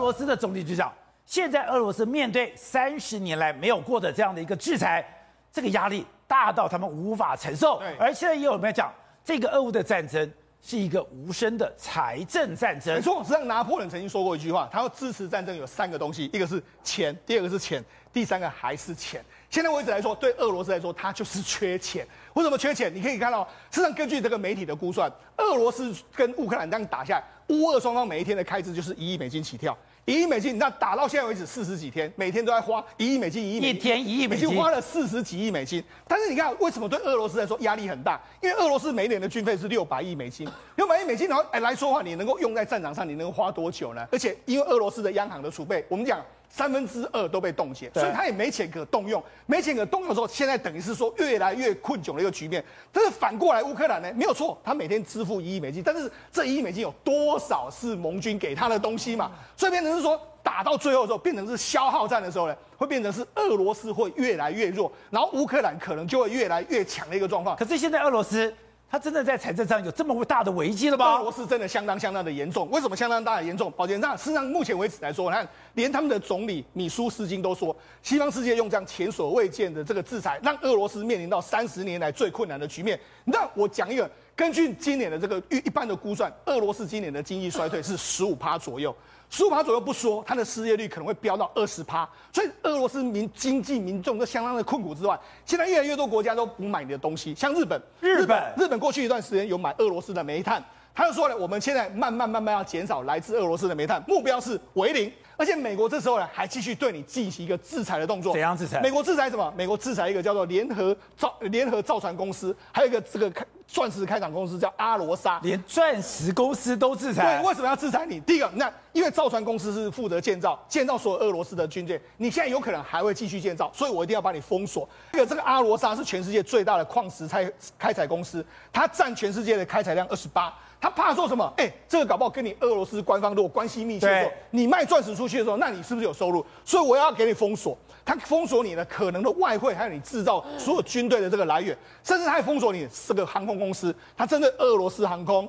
罗斯的总理局长，现在俄罗斯面对三十年来没有过的这样的一个制裁，这个压力大到他们无法承受。对而现在也有人讲，这个俄乌的战争是一个无声的财政战争。没错，实际上拿破仑曾经说过一句话，他要支持战争有三个东西，一个是钱，第二个是钱，第三个还是钱。现在为止来说，对俄罗斯来说，它就是缺钱。为什么缺钱？你可以看到，事实上根据这个媒体的估算，俄罗斯跟乌克兰这样打下来，乌俄双方每一天的开支就是一亿美金起跳。一亿美金，你知道打到现在为止四十几天，每天都在花一亿美金，一亿美金，一天一亿美金，已经花了四十几亿美金。但是你看，为什么对俄罗斯来说压力很大？因为俄罗斯每年的军费是六百亿美金，六百亿美金，然后哎来说的话，你能够用在战场上，你能够花多久呢？而且因为俄罗斯的央行的储备，我们讲三分之二都被冻结，所以他也没钱可动用，没钱可动用的时候，现在等于是说越来越困窘的一个局面。但是反过来，乌克兰呢没有错，他每天支付一亿美金，但是这一亿美金有多少是盟军给他的东西嘛？所以变成是说。打到最后的时候，变成是消耗战的时候呢，会变成是俄罗斯会越来越弱，然后乌克兰可能就会越来越强的一个状况。可是现在俄罗斯，他真的在财政上有这么大的危机了吗？俄罗斯真的相当相当的严重。为什么相当大的严重？宝杰，那事实上目前为止来说，你看连他们的总理米舒斯金都说，西方世界用这样前所未见的这个制裁，让俄罗斯面临到三十年来最困难的局面。那我讲一个，根据今年的这个一一般的估算，俄罗斯今年的经济衰退是十五趴左右。十五趴左右不说，它的失业率可能会飙到二十趴，所以俄罗斯民经济民众都相当的困苦之外，现在越来越多国家都不买你的东西，像日本，日本，日本过去一段时间有买俄罗斯的煤炭，他就说了，我们现在慢慢慢慢要减少来自俄罗斯的煤炭，目标是为零，而且美国这时候呢还继续对你进行一个制裁的动作，怎样制裁？美国制裁什么？美国制裁一个叫做联合造联合造船公司，还有一个这个开。钻石开采公司叫阿罗莎，连钻石公司都制裁。对，为什么要制裁你？第一个，那因为造船公司是负责建造，建造所有俄罗斯的军舰，你现在有可能还会继续建造，所以我一定要把你封锁。这个这个阿罗莎是全世界最大的矿石开开采公司，它占全世界的开采量二十八。他怕说什么？哎，这个搞不好跟你俄罗斯官方如果关系密切的时候，你卖钻石出去的时候，那你是不是有收入？所以我要给你封锁。他封锁你的可能的外汇，还有你制造所有军队的这个来源，甚至他还封锁你这个航空公司。他针对俄罗斯航空、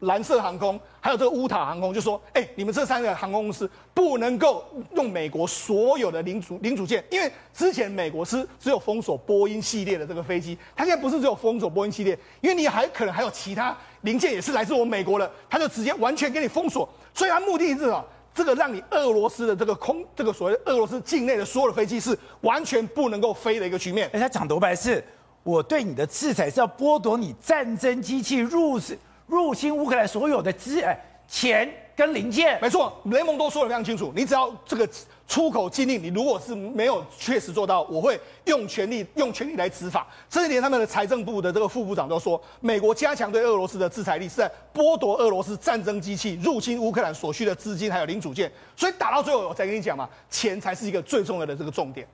蓝色航空，还有这个乌塔航空，就说：哎，你们这三个航空公司不能够用美国所有的零组零组件，因为之前美国是只有封锁波音系列的这个飞机，他现在不是只有封锁波音系列，因为你还可能还有其他零件也是来自我们美国的，他就直接完全给你封锁。所以他目的是什么？这个让你俄罗斯的这个空，这个所谓俄罗斯境内的所有的飞机是完全不能够飞的一个局面。哎，他讲独白是，我对你的制裁是要剥夺你战争机器入入侵乌克兰所有的资哎钱跟零件。没错，联盟都说的非常清楚，你只要这个。出口禁令，你如果是没有确实做到，我会用权力用权力来执法。这一点，他们的财政部的这个副部长都说，美国加强对俄罗斯的制裁力是在剥夺俄罗斯战争机器入侵乌克兰所需的资金还有零组件。所以打到最后，我再跟你讲嘛，钱才是一个最重要的这个重点。